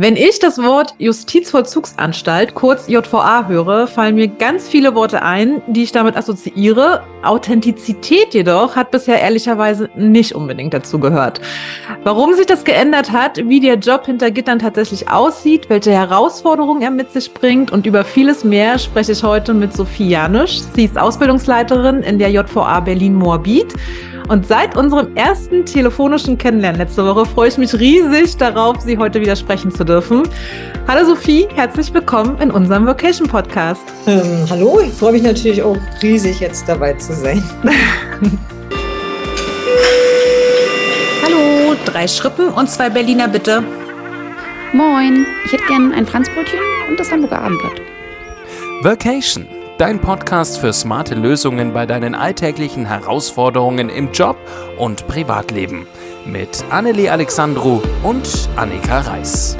Wenn ich das Wort Justizvollzugsanstalt, kurz JVA, höre, fallen mir ganz viele Worte ein, die ich damit assoziiere. Authentizität jedoch hat bisher ehrlicherweise nicht unbedingt dazu gehört. Warum sich das geändert hat, wie der Job hinter Gittern tatsächlich aussieht, welche Herausforderungen er mit sich bringt und über vieles mehr spreche ich heute mit Sophie Janusch. Sie ist Ausbildungsleiterin in der JVA Berlin-Moabit. Und seit unserem ersten telefonischen Kennenlernen letzte Woche freue ich mich riesig darauf, Sie heute wieder sprechen zu dürfen. Hallo Sophie, herzlich willkommen in unserem Vocation Podcast. Ähm, hallo, ich freue mich natürlich auch riesig, jetzt dabei zu sein. hallo, drei Schrippen und zwei Berliner bitte. Moin, ich hätte gern ein Franzbrötchen und das Hamburger Abendblatt. Vacation dein Podcast für smarte Lösungen bei deinen alltäglichen Herausforderungen im Job und Privatleben mit Annelie Alexandru und Annika Reis.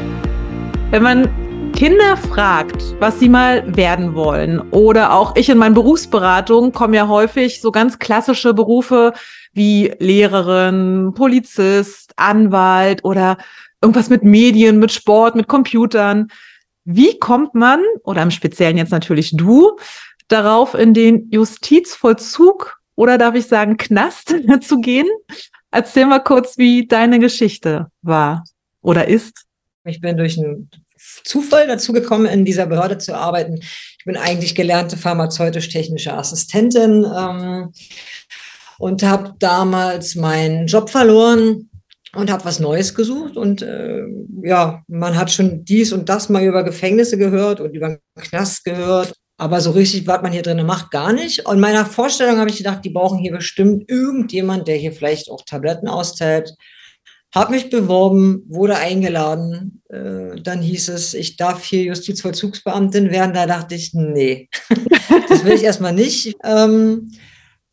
Wenn man Kinder fragt, was sie mal werden wollen, oder auch ich in meinen Berufsberatungen kommen ja häufig so ganz klassische Berufe wie Lehrerin, Polizist, Anwalt oder irgendwas mit Medien, mit Sport, mit Computern. Wie kommt man, oder im Speziellen jetzt natürlich du, darauf, in den Justizvollzug oder darf ich sagen Knast zu gehen. Erzähl mal kurz, wie deine Geschichte war oder ist. Ich bin durch einen Zufall dazu gekommen, in dieser Behörde zu arbeiten. Ich bin eigentlich gelernte pharmazeutisch-technische Assistentin ähm, und habe damals meinen Job verloren und habe was Neues gesucht. Und äh, ja, man hat schon dies und das mal über Gefängnisse gehört und über Knast gehört. Aber so richtig, was man hier drin macht, gar nicht. Und meiner Vorstellung habe ich gedacht, die brauchen hier bestimmt irgendjemand, der hier vielleicht auch Tabletten austeilt. Habe mich beworben, wurde eingeladen. Äh, dann hieß es, ich darf hier Justizvollzugsbeamtin werden. Da dachte ich, nee, das will ich erstmal nicht. Ähm,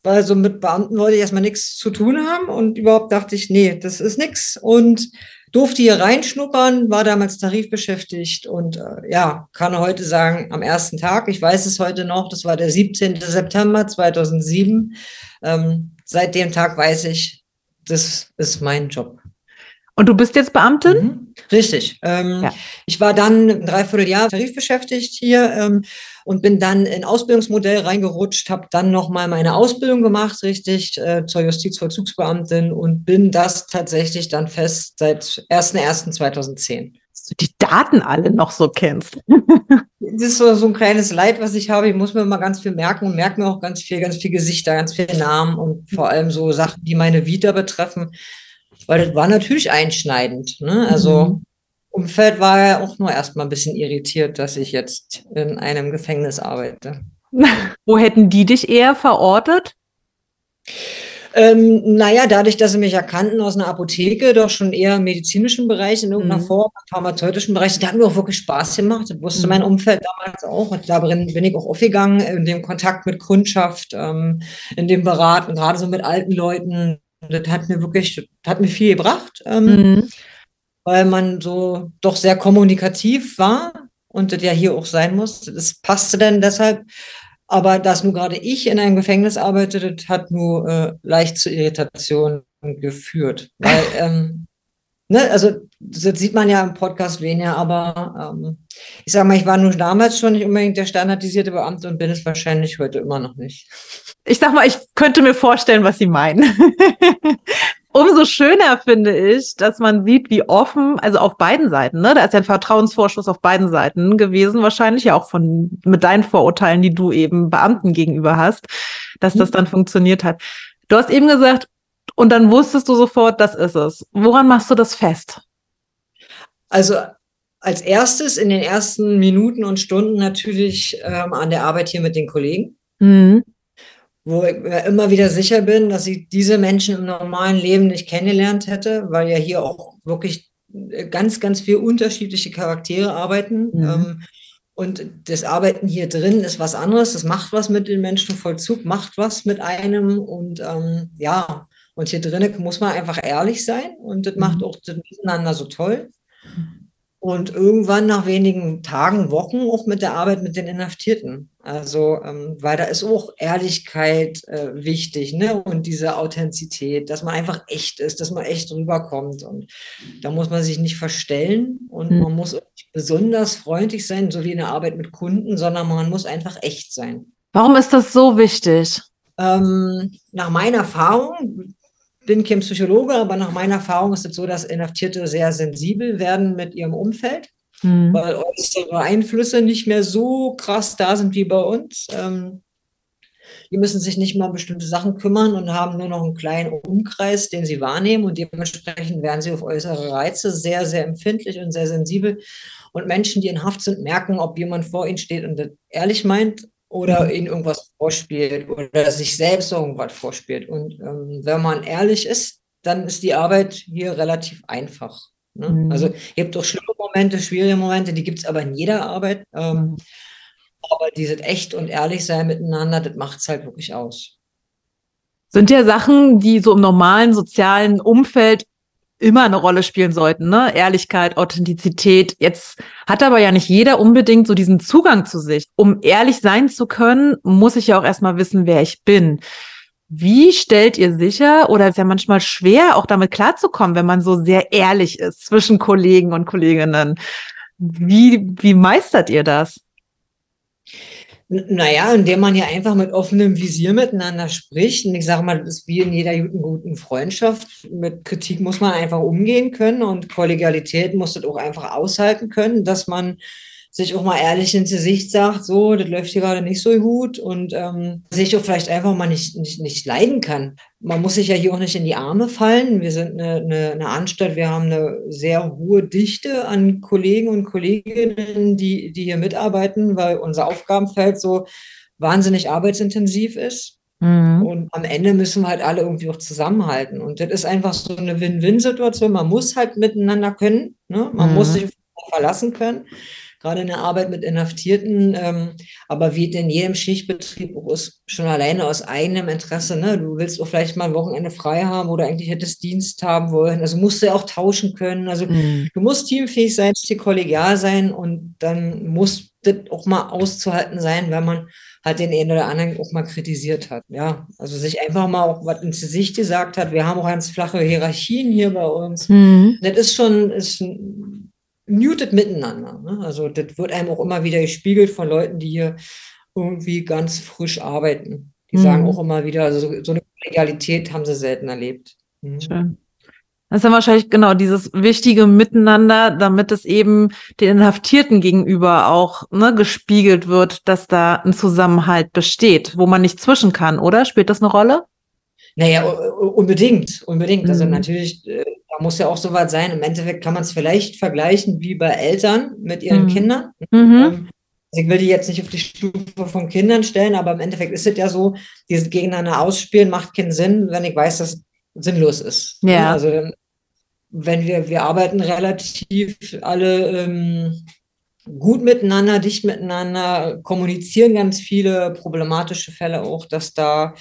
weil so mit Beamten wollte ich erstmal nichts zu tun haben. Und überhaupt dachte ich, nee, das ist nichts. Und durfte hier reinschnuppern, war damals tarifbeschäftigt und äh, ja, kann heute sagen, am ersten Tag, ich weiß es heute noch, das war der 17. September 2007. Ähm, seit dem Tag weiß ich, das ist mein Job. Und du bist jetzt Beamtin? Mhm. Richtig. Ähm, ja. Ich war dann ein Dreivierteljahr tarifbeschäftigt hier ähm, und bin dann in Ausbildungsmodell reingerutscht, habe dann nochmal meine Ausbildung gemacht, richtig, äh, zur Justizvollzugsbeamtin und bin das tatsächlich dann fest seit 01.01.2010. Dass du die Daten alle noch so kennst. das ist so, so ein kleines Leid, was ich habe. Ich muss mir immer ganz viel merken und merke mir auch ganz viel, ganz viel Gesichter, ganz viele Namen und vor allem so Sachen, die meine Vita betreffen weil das war natürlich einschneidend. Ne? Also mhm. Umfeld war ja auch nur erstmal ein bisschen irritiert, dass ich jetzt in einem Gefängnis arbeite. Wo hätten die dich eher verortet? Ähm, naja, dadurch, dass sie mich erkannten aus einer Apotheke, doch schon eher im medizinischen Bereich, in irgendeiner mhm. Form, im pharmazeutischen Bereich, da hat mir auch wirklich Spaß gemacht. Das wusste mhm. mein Umfeld damals auch. Und da bin, ich auch aufgegangen, in dem Kontakt mit Kundschaft, ähm, in dem Beraten, gerade so mit alten Leuten, das hat mir wirklich, hat mir viel gebracht, ähm, mhm. weil man so doch sehr kommunikativ war und das ja hier auch sein muss. Das passte dann deshalb. Aber dass nur gerade ich in einem Gefängnis arbeite, das hat nur äh, leicht zu Irritationen geführt. Weil, ähm, ne, also das sieht man ja im Podcast weniger, aber ähm, ich sage mal, ich war nur damals schon nicht unbedingt der standardisierte Beamte und bin es wahrscheinlich heute immer noch nicht ich sag mal, ich könnte mir vorstellen, was Sie meinen. Umso schöner finde ich, dass man sieht, wie offen, also auf beiden Seiten, ne, da ist ja ein Vertrauensvorschuss auf beiden Seiten gewesen, wahrscheinlich ja auch von, mit deinen Vorurteilen, die du eben Beamten gegenüber hast, dass das dann funktioniert hat. Du hast eben gesagt, und dann wusstest du sofort, das ist es. Woran machst du das fest? Also als erstes in den ersten Minuten und Stunden natürlich ähm, an der Arbeit hier mit den Kollegen. Mhm wo ich mir immer wieder sicher bin, dass ich diese Menschen im normalen Leben nicht kennengelernt hätte, weil ja hier auch wirklich ganz, ganz viele unterschiedliche Charaktere arbeiten. Mhm. Ähm, und das Arbeiten hier drin ist was anderes, das macht was mit den Menschen, Vollzug macht was mit einem. Und ähm, ja, und hier drinnen muss man einfach ehrlich sein und das mhm. macht auch das Miteinander so toll. Und irgendwann nach wenigen Tagen, Wochen auch mit der Arbeit mit den Inhaftierten. Also, ähm, weil da ist auch Ehrlichkeit äh, wichtig, ne? Und diese Authentizität, dass man einfach echt ist, dass man echt rüberkommt. Und da muss man sich nicht verstellen und mhm. man muss nicht besonders freundlich sein, so wie in der Arbeit mit Kunden, sondern man muss einfach echt sein. Warum ist das so wichtig? Ähm, nach meiner Erfahrung, bin kein Psychologe, aber nach meiner Erfahrung ist es so, dass Inhaftierte sehr sensibel werden mit ihrem Umfeld, mhm. weil äußere Einflüsse nicht mehr so krass da sind wie bei uns. Ähm, die müssen sich nicht mal um bestimmte Sachen kümmern und haben nur noch einen kleinen Umkreis, den sie wahrnehmen und dementsprechend werden sie auf äußere Reize sehr, sehr empfindlich und sehr sensibel. Und Menschen, die in Haft sind, merken, ob jemand vor ihnen steht und das ehrlich meint oder mhm. ihnen irgendwas vorspielt oder sich selbst irgendwas vorspielt. Und ähm, wenn man ehrlich ist, dann ist die Arbeit hier relativ einfach. Ne? Mhm. Also es gibt auch schlimme Momente, schwierige Momente, die gibt es aber in jeder Arbeit. Ähm, mhm. aber dieses echt und ehrlich sein miteinander, das macht es halt wirklich aus. Sind ja Sachen, die so im normalen sozialen Umfeld immer eine Rolle spielen sollten, ne? Ehrlichkeit, Authentizität. Jetzt hat aber ja nicht jeder unbedingt so diesen Zugang zu sich. Um ehrlich sein zu können, muss ich ja auch erstmal wissen, wer ich bin. Wie stellt ihr sicher, oder ist ja manchmal schwer, auch damit klarzukommen, wenn man so sehr ehrlich ist zwischen Kollegen und Kolleginnen? Wie, wie meistert ihr das? Naja, indem man ja einfach mit offenem Visier miteinander spricht. Und ich sage mal, das ist wie in jeder guten, guten Freundschaft. Mit Kritik muss man einfach umgehen können und Kollegialität muss das auch einfach aushalten können, dass man sich auch mal ehrlich ins Gesicht sagt, so, das läuft hier gerade nicht so gut und ähm, sich auch vielleicht einfach mal nicht, nicht, nicht leiden kann. Man muss sich ja hier auch nicht in die Arme fallen. Wir sind eine, eine, eine Anstalt, wir haben eine sehr hohe Dichte an Kollegen und Kolleginnen, die, die hier mitarbeiten, weil unser Aufgabenfeld so wahnsinnig arbeitsintensiv ist. Mhm. Und am Ende müssen wir halt alle irgendwie auch zusammenhalten. Und das ist einfach so eine Win-Win-Situation. Man muss halt miteinander können. Ne? Man mhm. muss sich verlassen können gerade in der Arbeit mit Inhaftierten, ähm, aber wie in jedem Schichtbetrieb ist, schon alleine aus eigenem Interesse, ne? Du willst auch vielleicht mal ein Wochenende frei haben oder eigentlich hättest Dienst haben wollen. Also musst du ja auch tauschen können. Also mhm. du musst teamfähig sein, musst dir kollegial sein und dann muss das auch mal auszuhalten sein, wenn man halt den einen oder anderen auch mal kritisiert hat. Ja, also sich einfach mal auch was ins Gesicht gesagt hat. Wir haben auch ganz flache Hierarchien hier bei uns. Mhm. Das ist schon, ist muted miteinander. Ne? Also das wird einem auch immer wieder gespiegelt von Leuten, die hier irgendwie ganz frisch arbeiten. Die mhm. sagen auch immer wieder, also so, so eine Legalität haben sie selten erlebt. Mhm. Schön. Das ist dann wahrscheinlich genau dieses wichtige Miteinander, damit es eben den Inhaftierten gegenüber auch ne, gespiegelt wird, dass da ein Zusammenhalt besteht, wo man nicht zwischen kann, oder? Spielt das eine Rolle? Naja, unbedingt, unbedingt. Also mhm. Also natürlich, da muss ja auch so weit sein. Im Endeffekt kann man es vielleicht vergleichen wie bei Eltern mit ihren mhm. Kindern. Mhm. Ähm, also ich will die jetzt nicht auf die Stufe von Kindern stellen, aber im Endeffekt ist es ja so, dieses gegeneinander ausspielen macht keinen Sinn, wenn ich weiß, dass es sinnlos ist. Ja. Also wenn wir, wir arbeiten relativ alle ähm, gut miteinander, dicht miteinander, kommunizieren ganz viele problematische Fälle auch, dass da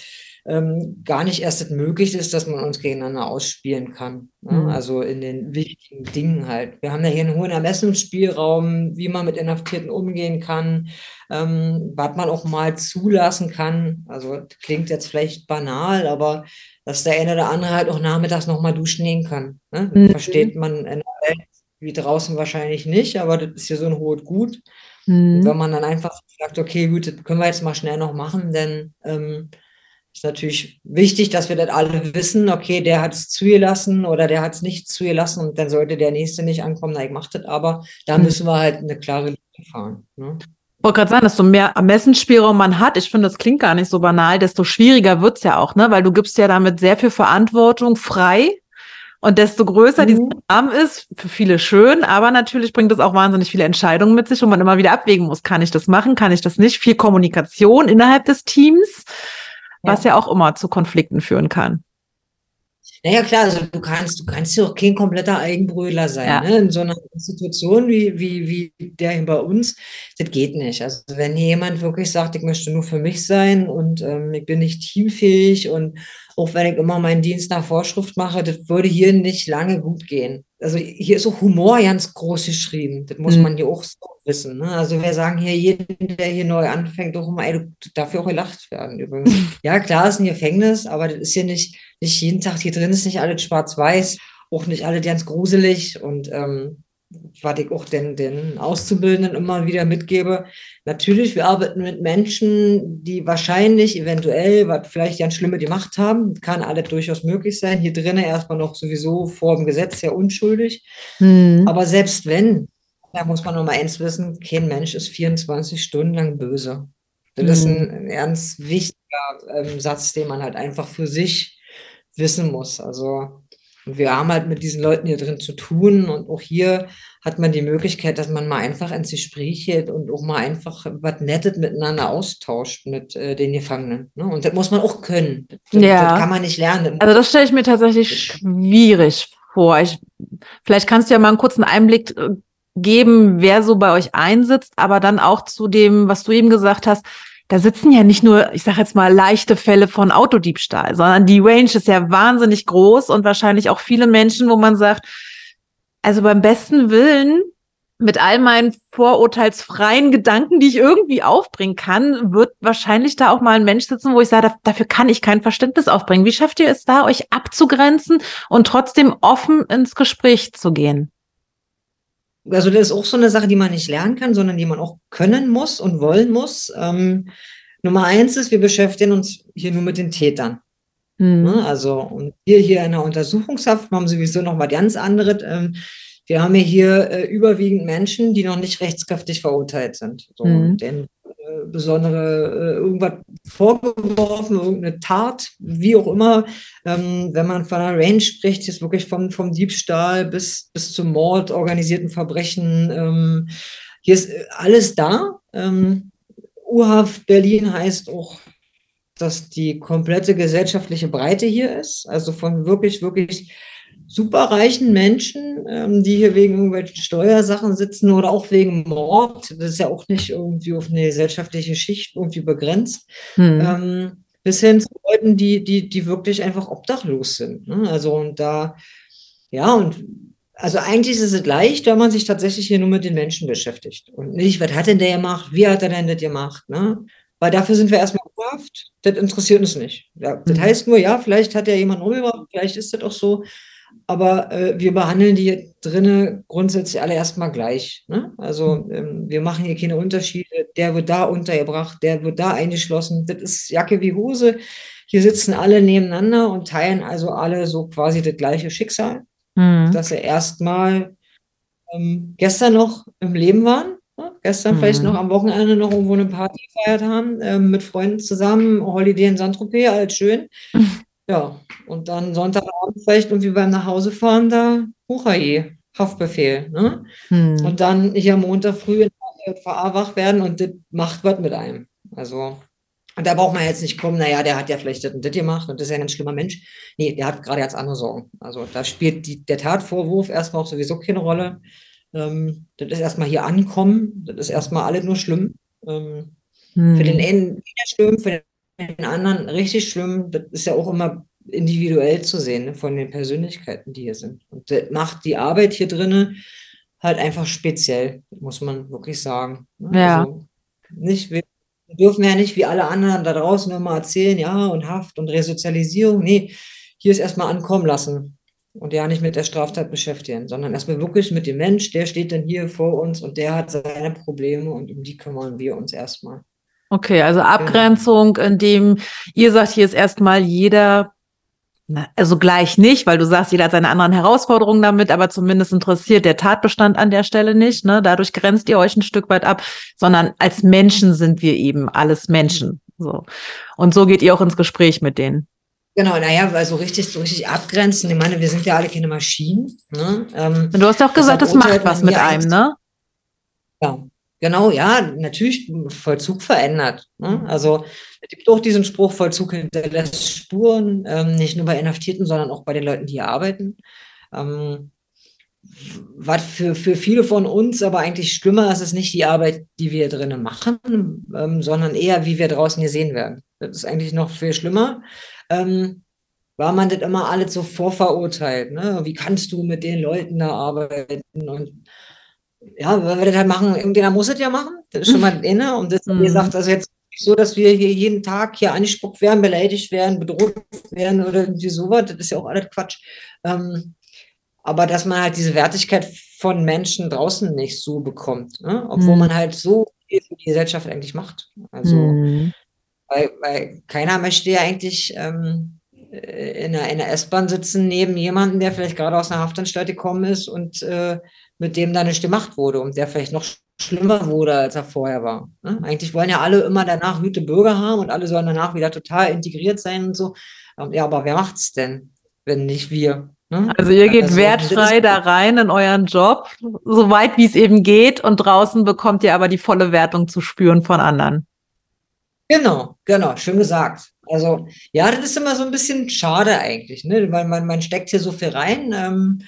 ähm, gar nicht erst möglich ist, dass man uns gegeneinander ausspielen kann. Ne? Mhm. Also in den wichtigen Dingen halt. Wir haben ja hier einen hohen Ermessensspielraum, wie man mit Inhaftierten umgehen kann, ähm, was man auch mal zulassen kann. Also klingt jetzt vielleicht banal, aber dass der eine oder andere halt auch nachmittags nochmal duschen gehen kann. Ne? Mhm. Versteht man in der Welt wie draußen wahrscheinlich nicht, aber das ist hier so ein hohes Gut. Mhm. Wenn man dann einfach sagt, okay, gut, das können wir jetzt mal schnell noch machen, denn ähm, ist natürlich wichtig, dass wir das alle wissen, okay, der hat es zugelassen oder der hat es nicht zugelassen und dann sollte der Nächste nicht ankommen, na, ich mache das aber. Da mhm. müssen wir halt eine klare Linie fahren. Ne? Ich wollte gerade sagen, desto mehr Ermessensspielraum man hat, ich finde, das klingt gar nicht so banal, desto schwieriger wird es ja auch, ne? Weil du gibst ja damit sehr viel Verantwortung frei. Und desto größer mhm. dieser Rahmen ist, für viele schön, aber natürlich bringt es auch wahnsinnig viele Entscheidungen mit sich, wo man immer wieder abwägen muss, kann ich das machen, kann ich das nicht? Viel Kommunikation innerhalb des Teams was ja auch immer zu Konflikten führen kann. Naja, klar, also du kannst, du kannst ja auch kein kompletter Eigenbrödler sein. Ja. Ne? In so einer Situation wie, wie, wie der bei uns, das geht nicht. Also wenn jemand wirklich sagt, ich möchte nur für mich sein und ähm, ich bin nicht teamfähig und auch wenn ich immer meinen Dienst nach Vorschrift mache, das würde hier nicht lange gut gehen. Also hier ist auch Humor ganz groß geschrieben. Das muss Mhm. man hier auch so wissen. Ne? Also wir sagen hier, jeden, der hier neu anfängt, doch immer, ey, du darf ja auch gelacht werden. Übrigens. Ja, klar ist ein Gefängnis, aber das ist hier nicht, nicht jeden Tag, hier drin ist nicht alles schwarz-weiß, auch nicht alle ganz gruselig und ähm, was ich auch den, den Auszubildenden immer wieder mitgebe. Natürlich, wir arbeiten mit Menschen, die wahrscheinlich, eventuell, was vielleicht ganz Schlimme gemacht haben. Kann alles durchaus möglich sein. Hier drinnen erstmal noch sowieso vor dem Gesetz sehr unschuldig. Hm. Aber selbst wenn, da muss man noch mal eins wissen, kein Mensch ist 24 Stunden lang böse. Das ist Mhm. ein ganz wichtiger ähm, Satz, den man halt einfach für sich wissen muss. Also und wir haben halt mit diesen Leuten hier drin zu tun und auch hier hat man die Möglichkeit, dass man mal einfach ins Gespräch geht und auch mal einfach was Nettes miteinander austauscht mit äh, den Gefangenen. Ne? Und das muss man auch können. Das, Ja. das kann man nicht lernen. Also das stelle ich mir tatsächlich schwierig vor. Ich, vielleicht kannst du ja mal einen kurzen Einblick äh, geben, wer so bei euch einsitzt, aber dann auch zu dem, was du eben gesagt hast. Da sitzen ja nicht nur, ich sage jetzt mal, leichte Fälle von Autodiebstahl, sondern die Range ist ja wahnsinnig groß und wahrscheinlich auch viele Menschen, wo man sagt, also beim besten Willen, mit all meinen vorurteilsfreien Gedanken, die ich irgendwie aufbringen kann, wird wahrscheinlich da auch mal ein Mensch sitzen, wo ich sage, da- dafür kann ich kein Verständnis aufbringen. Wie schafft ihr es da, euch abzugrenzen und trotzdem offen ins Gespräch zu gehen? Also das ist auch so eine Sache, die man nicht lernen kann, sondern die man auch können muss und wollen muss. Ähm, Nummer eins ist, wir beschäftigen uns hier nur mit den Tätern. Hm. Ne? Also und wir hier in der Untersuchungshaft haben sowieso noch mal ganz andere. Ähm, wir haben ja hier äh, überwiegend Menschen, die noch nicht rechtskräftig verurteilt sind. So, Mhm. denen besondere äh, irgendwas vorgeworfen, irgendeine Tat, wie auch immer. Ähm, wenn man von einer Range spricht, ist wirklich vom, vom Diebstahl bis, bis zum Mord, organisierten Verbrechen. Ähm, hier ist äh, alles da. Ähm, U-Haft Berlin heißt auch dass die komplette gesellschaftliche Breite hier ist, also von wirklich, wirklich superreichen Menschen, ähm, die hier wegen irgendwelchen Steuersachen sitzen oder auch wegen Mord. Das ist ja auch nicht irgendwie auf eine gesellschaftliche Schicht irgendwie begrenzt. Hm. Ähm, bis hin zu Leuten, die, die, die wirklich einfach obdachlos sind. Ne? Also und da, ja, und also eigentlich ist es leicht, wenn man sich tatsächlich hier nur mit den Menschen beschäftigt. Und nicht, was hat denn der gemacht, wie hat er denn das gemacht, ne? Weil dafür sind wir erstmal U-Haft, das interessiert uns nicht. Ja, das Mhm. heißt nur, ja, vielleicht hat ja jemand umgebracht, vielleicht ist das auch so, aber äh, wir behandeln die hier drinnen grundsätzlich alle erstmal gleich. Ne? Also ähm, wir machen hier keine Unterschiede. Der wird da untergebracht, der wird da eingeschlossen. Das ist Jacke wie Hose. Hier sitzen alle nebeneinander und teilen also alle so quasi das gleiche Schicksal, Hm. dass sie erstmal ähm, gestern noch im Leben waren. Ne? Gestern vielleicht Mhm. noch am Wochenende noch irgendwo eine Party gefeiert haben, ähm, mit Freunden zusammen, Holiday in Saint-Tropez, alles schön. Ja, und dann Sonntagabend vielleicht irgendwie beim Nachhausefahren da, Huchaje, Haftbefehl. Ne? Hm. Und dann hier am Montag früh in der JVA wach werden und das macht was mit einem. Also, und da braucht man jetzt nicht kommen, naja, der hat ja vielleicht das und das gemacht und das ist ja ein ganz schlimmer Mensch. Nee, der hat gerade ganz andere Sorgen. Also da spielt die, der Tatvorwurf erstmal auch sowieso keine Rolle. Ähm, das ist erstmal hier ankommen, das ist erstmal alles nur schlimm. Ähm, für den Hm. einen wieder schlimm, für den anderen richtig schlimm. Das ist ja auch immer individuell zu sehen, ne, von den Persönlichkeiten, die hier sind. Und das macht die Arbeit hier drinnen halt einfach speziell, muss man wirklich sagen. ne? Ja. Also nicht, wir dürfen ja nicht wie alle anderen da draußen immer erzählen, ja, und Haft und Resozialisierung. Nee, hier ist erstmal ankommen lassen und ja nicht mit der Straftat beschäftigen, sondern erstmal wirklich mit dem Mensch, der steht dann hier vor uns und der hat seine Probleme und um die kümmern wir uns erstmal. Okay, also Abgrenzung, indem ihr sagt, hier ist erstmal jeder, na, also gleich nicht, weil du sagst, jeder hat seine anderen Herausforderungen damit, aber zumindest interessiert der Tatbestand an der Stelle nicht. Ne? Dadurch grenzt ihr euch ein Stück weit ab, sondern als Menschen sind wir eben alles Menschen. So. Und so geht ihr auch ins Gespräch mit denen. Genau, naja, weil so richtig, so richtig abgrenzen. Ich meine, wir sind ja alle keine Maschinen. Ne? Ähm, Und du hast ja auch gesagt, es macht was mit einem, ne? ja, genau, ja, natürlich Vollzug verändert. Ne? Also es gibt auch diesen Spruch, Vollzug hinterlässt Spuren, ähm, nicht nur bei Inhaftierten, sondern auch bei den Leuten, die hier arbeiten. Ähm, was für, für viele von uns aber eigentlich schlimmer ist, ist nicht die Arbeit, die wir drinnen machen, ähm, sondern eher, wie wir draußen gesehen werden. Das ist eigentlich noch viel schlimmer. Ähm, war man das immer alles so vorverurteilt. Ne? Wie kannst du mit den Leuten da arbeiten? Und ja, wenn wir das halt machen, irgendjemand muss es ja machen. Das ist schon mal inne. Und das, wie gesagt, das ist jetzt nicht so, dass wir hier jeden Tag hier angespuckt werden, beleidigt werden, bedroht werden oder irgendwie sowas. Das ist ja auch alles Quatsch. Ähm, aber dass man halt diese Wertigkeit von Menschen draußen nicht so bekommt, ne? obwohl mhm. man halt so viel für die Gesellschaft eigentlich macht. Also, mhm. weil, weil keiner möchte ja eigentlich ähm, in einer, in einer S-Bahn sitzen neben jemandem, der vielleicht gerade aus einer Haftanstalt gekommen ist und äh, mit dem da nicht gemacht wurde und der vielleicht noch schlimmer wurde, als er vorher war. Ne? Eigentlich wollen ja alle immer danach gute Bürger haben und alle sollen danach wieder total integriert sein und so. Ähm, ja, aber wer macht's denn, wenn nicht wir? Ne? Also ihr geht also, wertfrei da rein in euren Job, so weit wie es eben geht, und draußen bekommt ihr aber die volle Wertung zu spüren von anderen. Genau, genau, schön gesagt. Also ja, das ist immer so ein bisschen schade eigentlich, ne? weil man, man steckt hier so viel rein. Ähm,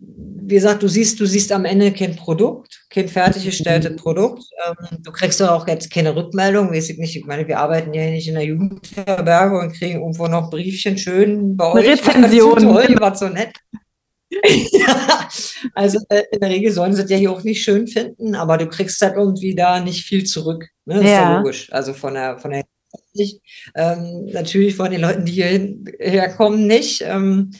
wie gesagt, du siehst, du siehst am Ende kein Produkt, kein fertiggestelltes Produkt. Ähm, du kriegst auch jetzt keine Rückmeldung, weiß ich nicht. Ich meine, wir arbeiten ja nicht in der Jugendherberge und kriegen irgendwo noch Briefchen schön bei euch. Rezension. Toll, die war so nett. ja, also äh, in der Regel sollen sie es ja hier auch nicht schön finden, aber du kriegst halt irgendwie da nicht viel zurück. Ne? Das ja. ist ja logisch. Also von der, von der ähm, natürlich von den Leuten, die hier herkommen, nicht. Ähm,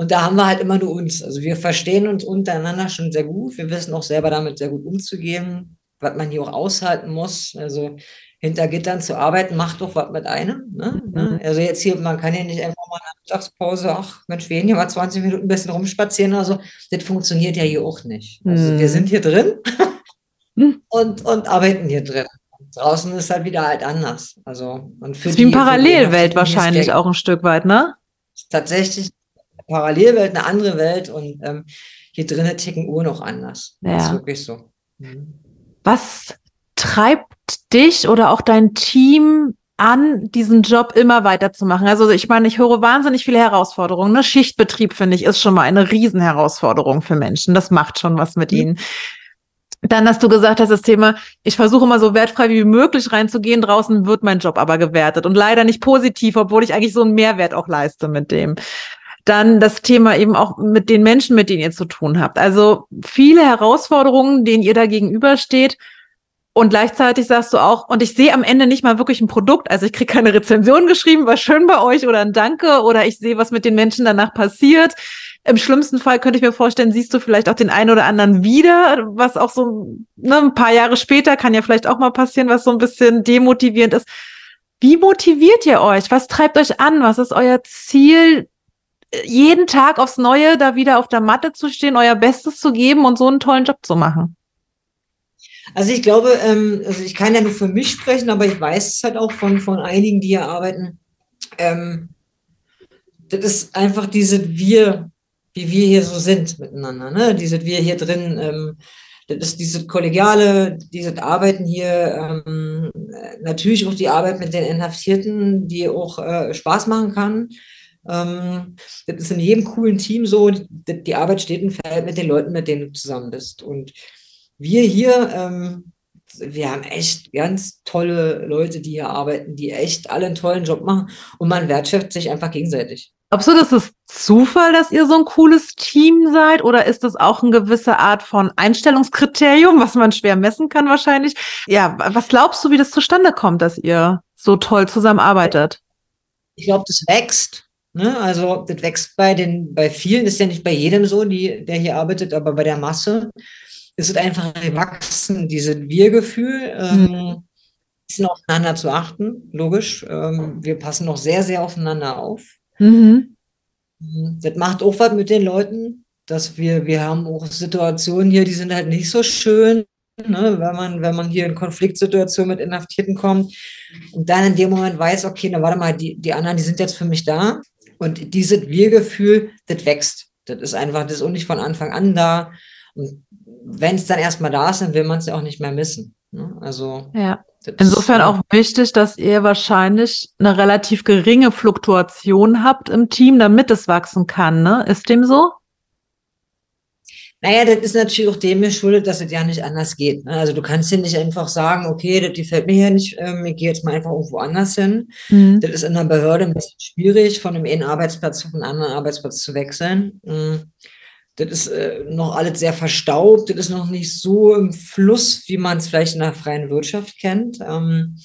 und da haben wir halt immer nur uns. Also wir verstehen uns untereinander schon sehr gut. Wir wissen auch selber damit sehr gut umzugehen, was man hier auch aushalten muss. Also hinter Gittern zu arbeiten, macht doch was mit einem. Ne? Mhm. Also jetzt hier, man kann ja nicht einfach mal eine Mittagspause, ach Mensch, wir gehen hier mal 20 Minuten ein bisschen rumspazieren oder so. Das funktioniert ja hier auch nicht. Also mhm. wir sind hier drin mhm. und, und arbeiten hier drin. Draußen ist halt wieder halt anders. Also, und für das ist wie eine Parallelwelt wahrscheinlich auch ein Stück weit, ne? Tatsächlich Parallelwelt, eine andere Welt und ähm, hier drinnen ticken Uhren noch anders. Ja. Das ist wirklich so. Mhm. Was treibt dich oder auch dein Team an, diesen Job immer weiterzumachen? Also ich meine, ich höre wahnsinnig viele Herausforderungen. Ne? Schichtbetrieb, finde ich, ist schon mal eine Riesenherausforderung für Menschen. Das macht schon was mit mhm. ihnen. Dann hast du gesagt, dass das Thema, ich versuche immer so wertfrei wie möglich reinzugehen. Draußen wird mein Job aber gewertet und leider nicht positiv, obwohl ich eigentlich so einen Mehrwert auch leiste mit dem. Dann das Thema eben auch mit den Menschen, mit denen ihr zu tun habt. Also viele Herausforderungen, denen ihr da gegenübersteht. Und gleichzeitig sagst du auch, und ich sehe am Ende nicht mal wirklich ein Produkt. Also ich kriege keine Rezension geschrieben, war schön bei euch oder ein Danke oder ich sehe, was mit den Menschen danach passiert. Im schlimmsten Fall könnte ich mir vorstellen, siehst du vielleicht auch den einen oder anderen wieder, was auch so ne, ein paar Jahre später kann ja vielleicht auch mal passieren, was so ein bisschen demotivierend ist. Wie motiviert ihr euch? Was treibt euch an? Was ist euer Ziel, jeden Tag aufs Neue da wieder auf der Matte zu stehen, euer Bestes zu geben und so einen tollen Job zu machen? Also ich glaube, ähm, also ich kann ja nur für mich sprechen, aber ich weiß es halt auch von, von einigen, die hier arbeiten. Ähm, das ist einfach diese Wir, wie wir hier so sind miteinander, ne? Diese Wir hier drin, ähm, das ist diese kollegiale, diese Arbeiten hier, ähm, natürlich auch die Arbeit mit den Inhaftierten, die auch äh, Spaß machen kann. Ähm, das ist in jedem coolen Team so, die, die Arbeit steht und fällt mit den Leuten, mit denen du zusammen bist. Und wir hier, ähm, wir haben echt ganz tolle Leute, die hier arbeiten, die echt alle einen tollen Job machen und man wertschätzt sich einfach gegenseitig. Glaubst du, das ist Zufall, dass ihr so ein cooles Team seid oder ist das auch eine gewisse Art von Einstellungskriterium, was man schwer messen kann wahrscheinlich? Ja, was glaubst du, wie das zustande kommt, dass ihr so toll zusammenarbeitet? Ich glaube, das wächst. Ne? Also das wächst bei den, bei vielen, ist ja nicht bei jedem so, die, der hier arbeitet, aber bei der Masse ist es einfach gewachsen, dieses Wir-Gefühl, ähm, mhm. bisschen aufeinander zu achten, logisch. Ähm, wir passen noch sehr, sehr aufeinander auf. Mhm. mhm. Das macht auch was mit den Leuten, dass wir, wir haben auch Situationen hier, die sind halt nicht so schön, ne? wenn, man, wenn man hier in Konfliktsituationen mit Inhaftierten kommt und dann in dem Moment weiß, okay, na warte mal, die, die anderen, die sind jetzt für mich da und dieses Wir-Gefühl, das wächst. Das ist einfach, das ist auch nicht von Anfang an da. Und wenn es dann erstmal da ist, dann will man es ja auch nicht mehr missen. Ne? Also. Ja. Insofern auch wichtig, dass ihr wahrscheinlich eine relativ geringe Fluktuation habt im Team, damit es wachsen kann. Ne? Ist dem so? Naja, das ist natürlich auch dem geschuldet, dass es ja nicht anders geht. Ne? Also du kannst hier nicht einfach sagen, okay, das gefällt mir hier nicht, ähm, ich gehe jetzt mal einfach irgendwo anders hin. Mhm. Das ist in der Behörde ein bisschen schwierig, von einem einen Arbeitsplatz auf einen anderen Arbeitsplatz zu wechseln. Mhm. Das ist äh, noch alles sehr verstaubt, das ist noch nicht so im Fluss, wie man es vielleicht in der freien Wirtschaft kennt. Ähm,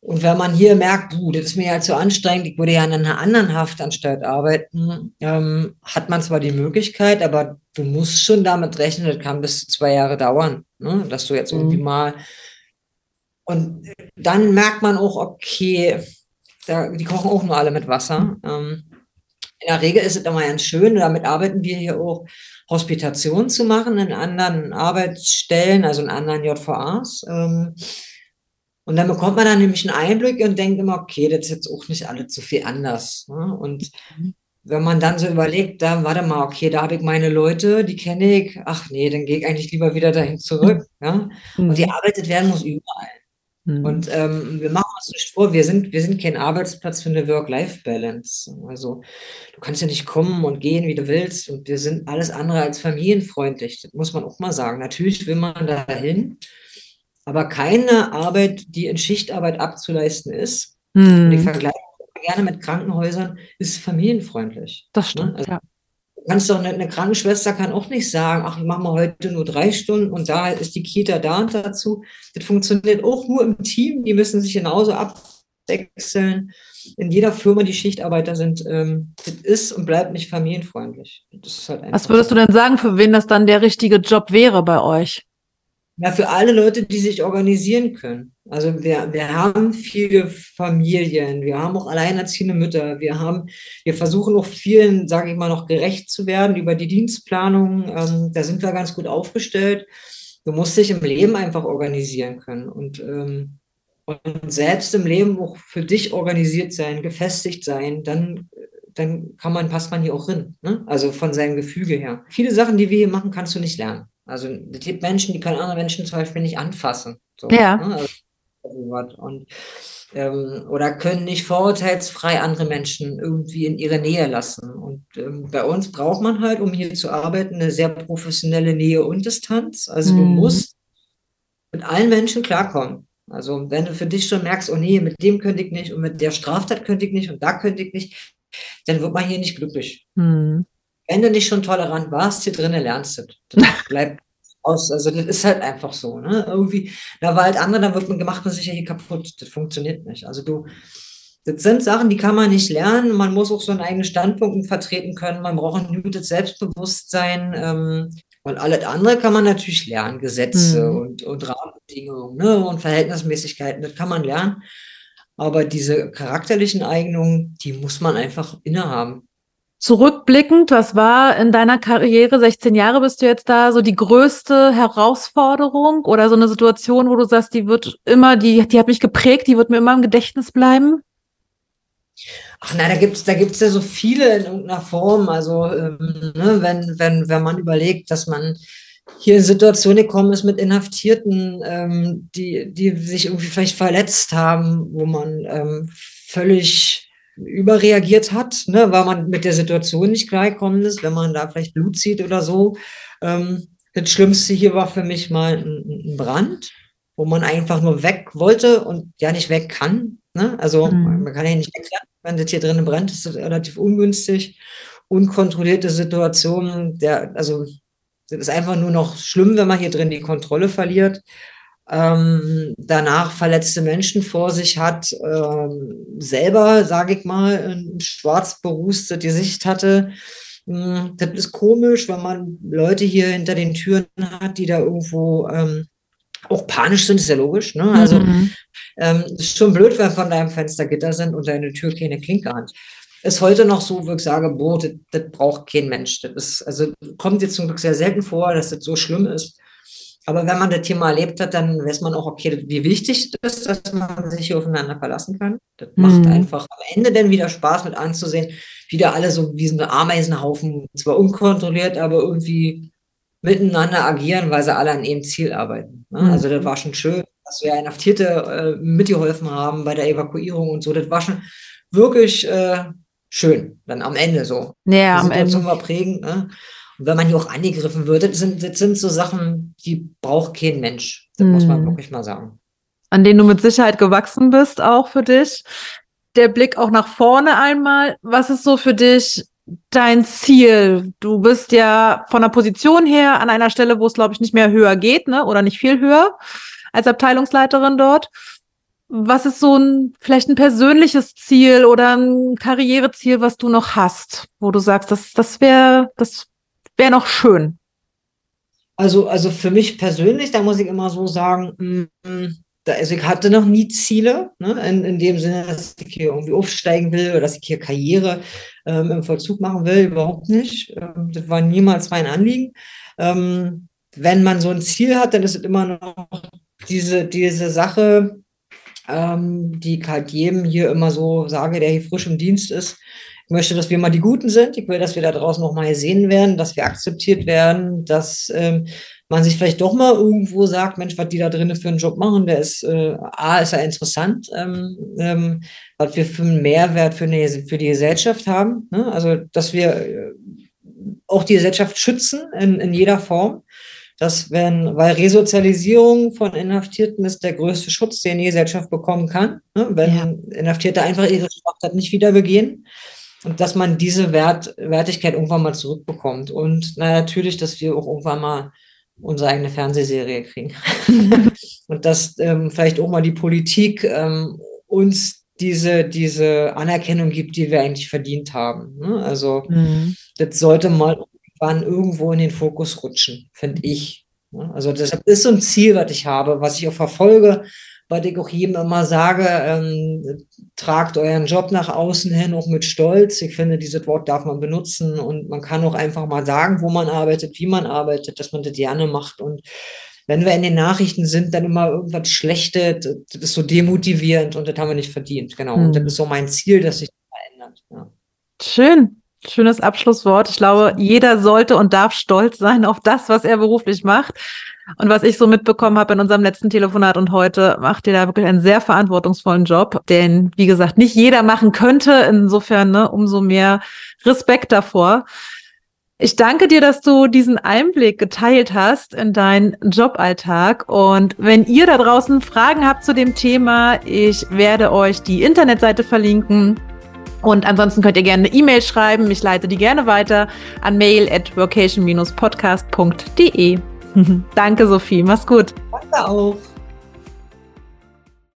und wenn man hier merkt, puh, das ist mir ja zu anstrengend, ich würde ja in einer anderen Haftanstalt arbeiten, ähm, hat man zwar die Möglichkeit, aber du musst schon damit rechnen, das kann bis zu zwei Jahre dauern, ne? dass du jetzt irgendwie mhm. mal. Und dann merkt man auch, okay, da, die kochen auch nur alle mit Wasser. Ähm, in der Regel ist es immer ganz schön, damit arbeiten wir hier auch, Hospitation zu machen in anderen Arbeitsstellen, also in anderen JVAs. Ähm, und dann bekommt man dann nämlich einen Einblick und denkt immer, okay, das ist jetzt auch nicht alles so viel anders. Ne? Und mhm. wenn man dann so überlegt, da warte mal, okay, da habe ich meine Leute, die kenne ich, ach nee, dann gehe ich eigentlich lieber wieder dahin zurück. Ja? Und die mhm. arbeitet werden muss überall. Mhm. Und ähm, wir machen uns nicht vor, wir sind, wir sind kein Arbeitsplatz für eine Work-Life-Balance. Also du kannst ja nicht kommen und gehen, wie du willst. Und wir sind alles andere als familienfreundlich. Das muss man auch mal sagen. Natürlich will man dahin aber keine Arbeit, die in Schichtarbeit abzuleisten ist. Hm. Und ich vergleiche gerne mit Krankenhäusern, ist familienfreundlich. Das ne? stimmt, also, ja. Du kannst doch, eine, eine Krankenschwester kann auch nicht sagen, ach, ich mache mal heute nur drei Stunden und da ist die Kita da und dazu. Das funktioniert auch nur im Team. Die müssen sich genauso abwechseln. In jeder Firma, die Schichtarbeiter sind, ähm, das ist und bleibt nicht familienfreundlich. Halt Was würdest du denn sagen, für wen das dann der richtige Job wäre bei euch? Ja, für alle Leute, die sich organisieren können. Also wir, wir haben viele Familien, wir haben auch alleinerziehende Mütter, wir haben, wir versuchen auch vielen, sage ich mal, noch gerecht zu werden über die Dienstplanung. Ähm, da sind wir ganz gut aufgestellt. Du musst dich im Leben einfach organisieren können und, ähm, und selbst im Leben auch für dich organisiert sein, gefestigt sein, dann dann kann man, passt man hier auch hin. Ne? Also von seinem Gefüge her. Viele Sachen, die wir hier machen, kannst du nicht lernen. Also es gibt Menschen, die können andere Menschen zum Beispiel nicht anfassen. So, ja. Ne? Also, und, ähm, oder können nicht vorurteilsfrei andere Menschen irgendwie in ihre Nähe lassen. Und ähm, bei uns braucht man halt, um hier zu arbeiten, eine sehr professionelle Nähe und Distanz. Also mhm. du musst mit allen Menschen klarkommen. Also wenn du für dich schon merkst, oh nee, mit dem könnte ich nicht und mit der Straftat könnte ich nicht und da könnte ich nicht, dann wird man hier nicht glücklich. Mhm wenn du nicht schon tolerant warst, hier drinnen lernst du. Das bleibt aus. Also das ist halt einfach so. Ne? Irgendwie, da war halt andere, dann wird man gemacht, man sich ja hier kaputt. Das funktioniert nicht. Also du, das sind Sachen, die kann man nicht lernen. Man muss auch so einen eigenen Standpunkt vertreten können. Man braucht ein gutes Selbstbewusstsein. Ähm, und alles andere kann man natürlich lernen. Gesetze mhm. und, und Rahmenbedingungen ne? und Verhältnismäßigkeiten, das kann man lernen. Aber diese charakterlichen Eignungen, die muss man einfach innehaben. Zurückblickend, was war in deiner Karriere, 16 Jahre bist du jetzt da, so die größte Herausforderung oder so eine Situation, wo du sagst, die wird immer, die, die hat mich geprägt, die wird mir immer im Gedächtnis bleiben? Ach nein, da gibt es da gibt's ja so viele in irgendeiner Form. Also ähm, ne, wenn, wenn, wenn man überlegt, dass man hier in Situationen gekommen ist mit Inhaftierten, ähm, die, die sich irgendwie vielleicht verletzt haben, wo man ähm, völlig überreagiert hat, ne, weil man mit der Situation nicht klargekommen ist, wenn man da vielleicht Blut sieht oder so. Ähm, das Schlimmste hier war für mich mal ein, ein, Brand, wo man einfach nur weg wollte und ja nicht weg kann. Ne? Also mhm. man kann ja nicht weg, wenn das hier drinnen brennt, ist das relativ ungünstig. Unkontrollierte Situationen, der, also das ist einfach nur noch schlimm, wenn man hier drin die Kontrolle verliert ähm, danach verletzte Menschen vor sich hat, ähm, selber, sage ich mal, ein schwarz berußte Gesicht hatte. Ähm, das ist komisch, wenn man Leute hier hinter den Türen hat, die da irgendwo ähm, auch panisch sind, ist ja logisch. Ne? Also mhm. ähm, ist schon blöd, wenn von deinem Fenstergitter sind und deine Tür keine Klinke hat. Ist heute noch so, wo ich sage, boah, das, das braucht kein Mensch. Das ist, also kommt jetzt zum Glück sehr selten vor, dass das so schlimm ist. Aber wenn man das Thema erlebt hat, dann weiß man auch, okay, wie wichtig das ist, dass man sich hier aufeinander verlassen kann. Das mhm. macht einfach am Ende dann wieder Spaß mit anzusehen, wie da alle so wie so eine Ameisenhaufen, zwar unkontrolliert, aber irgendwie miteinander agieren, weil sie alle an ihrem Ziel arbeiten. Ne? Mhm. Also das war schon schön, dass wir Inhaftierte äh, mitgeholfen haben bei der Evakuierung und so. Das war schon wirklich äh, schön, dann am Ende so. Ja, am Ende. war prägend. Ne? wenn man hier auch angegriffen wird, das sind, das sind so Sachen, die braucht kein Mensch. Das mm. muss man mhm. wirklich mal sagen. An denen du mit Sicherheit gewachsen bist, auch für dich. Der Blick auch nach vorne einmal. Was ist so für dich dein Ziel? Du bist ja von der Position her an einer Stelle, wo es, glaube ich, nicht mehr höher geht, ne? Oder nicht viel höher als Abteilungsleiterin dort. Was ist so ein, vielleicht ein persönliches Ziel oder ein Karriereziel, was du noch hast, wo du sagst, das, das wäre, das wäre noch schön? Also, also für mich persönlich, da muss ich immer so sagen, mm, also ich hatte noch nie Ziele, ne, in, in dem Sinne, dass ich hier irgendwie aufsteigen will oder dass ich hier Karriere ähm, im Vollzug machen will, überhaupt nicht. Ähm, das war niemals mein Anliegen. Ähm, wenn man so ein Ziel hat, dann ist es immer noch diese, diese Sache, ähm, die ich halt jedem hier immer so sage, der hier frisch im Dienst ist. Ich möchte, dass wir mal die Guten sind. Ich will, dass wir da draußen noch mal gesehen werden, dass wir akzeptiert werden, dass ähm, man sich vielleicht doch mal irgendwo sagt, Mensch, was die da drinnen für einen Job machen, der ist, äh, A, ist ja interessant, ähm, ähm, was wir für einen Mehrwert für, eine, für die Gesellschaft haben. Ne? Also, dass wir äh, auch die Gesellschaft schützen in, in jeder Form dass wenn, weil Resozialisierung von Inhaftierten ist der größte Schutz, den die Gesellschaft bekommen kann, ne? wenn ja. Inhaftierte einfach ihre Straftat nicht wieder begehen und dass man diese Wert, Wertigkeit irgendwann mal zurückbekommt und na, natürlich, dass wir auch irgendwann mal unsere eigene Fernsehserie kriegen und dass ähm, vielleicht auch mal die Politik ähm, uns diese, diese Anerkennung gibt, die wir eigentlich verdient haben. Ne? Also mhm. das sollte mal irgendwann irgendwo in den Fokus rutschen, finde ich. Also das ist so ein Ziel, was ich habe, was ich auch verfolge, weil ich auch jedem immer sage, ähm, tragt euren Job nach außen hin auch mit Stolz. Ich finde, dieses Wort darf man benutzen und man kann auch einfach mal sagen, wo man arbeitet, wie man arbeitet, dass man das gerne macht. Und wenn wir in den Nachrichten sind, dann immer irgendwas Schlechtes, das ist so demotivierend und das haben wir nicht verdient. Genau. Hm. Und das ist so mein Ziel, dass sich das verändert. Ja. Schön. Schönes Abschlusswort. Ich glaube, jeder sollte und darf stolz sein auf das, was er beruflich macht. Und was ich so mitbekommen habe in unserem letzten Telefonat und heute, macht ihr da wirklich einen sehr verantwortungsvollen Job, den, wie gesagt, nicht jeder machen könnte. Insofern ne, umso mehr Respekt davor. Ich danke dir, dass du diesen Einblick geteilt hast in deinen Joballtag. Und wenn ihr da draußen Fragen habt zu dem Thema, ich werde euch die Internetseite verlinken und ansonsten könnt ihr gerne eine E-Mail schreiben. Ich leite die gerne weiter an mail at vocation-podcast.de. Danke, Sophie. Mach's gut. Danke auch.